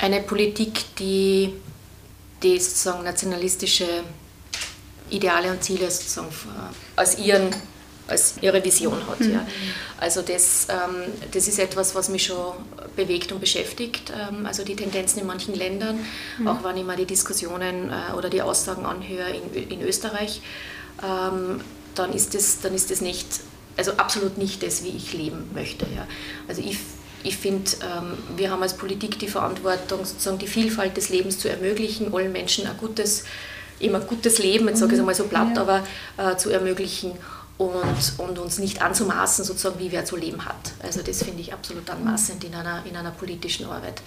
eine Politik, die, die sozusagen nationalistische Ideale und Ziele sozusagen als, ihren, als ihre Vision hat. Mhm. Ja. Also das, ähm, das ist etwas, was mich schon bewegt und beschäftigt. Ähm, also die Tendenzen in manchen Ländern, mhm. auch wenn ich mir die Diskussionen äh, oder die Aussagen anhöre in, in Österreich, ähm, dann, ist das, dann ist das nicht, also absolut nicht das, wie ich leben möchte. Ja. Also ich ich finde, ähm, wir haben als Politik die Verantwortung, sozusagen die Vielfalt des Lebens zu ermöglichen, allen Menschen ein gutes, ein gutes Leben, jetzt sage ich es einmal so platt, ja. aber äh, zu ermöglichen und, und uns nicht anzumaßen, sozusagen, wie wer zu leben hat. Also das finde ich absolut anmaßend in einer, in einer politischen Arbeit.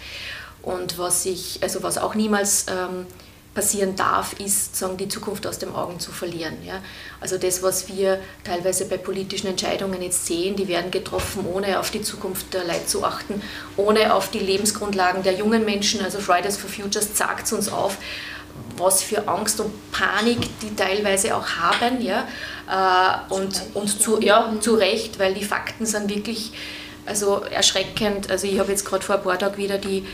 Und was ich, also was auch niemals ähm, passieren darf, ist, sagen, die Zukunft aus den Augen zu verlieren. Ja? Also das, was wir teilweise bei politischen Entscheidungen jetzt sehen, die werden getroffen, ohne auf die Zukunft der Leute zu achten, ohne auf die Lebensgrundlagen der jungen Menschen. Also Fridays for Futures zeigt uns auf, was für Angst und Panik die teilweise auch haben. Ja? Äh, und, und zu, ja, zu Recht, weil die Fakten sind wirklich also erschreckend. Also ich habe jetzt gerade vor ein paar Tagen wieder die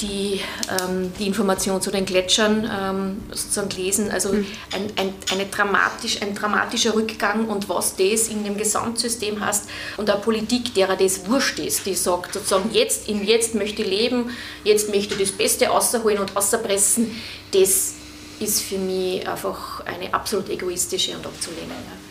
die, ähm, die Information zu den Gletschern ähm, sozusagen gelesen. Also mhm. ein, ein, eine dramatisch, ein dramatischer Rückgang und was das in dem Gesamtsystem hast und eine Politik, derer das wurscht ist, die sagt sozusagen, jetzt, in jetzt möchte ich leben, jetzt möchte ich das Beste außerholen und außerpressen, das ist für mich einfach eine absolut egoistische und abzulehnen.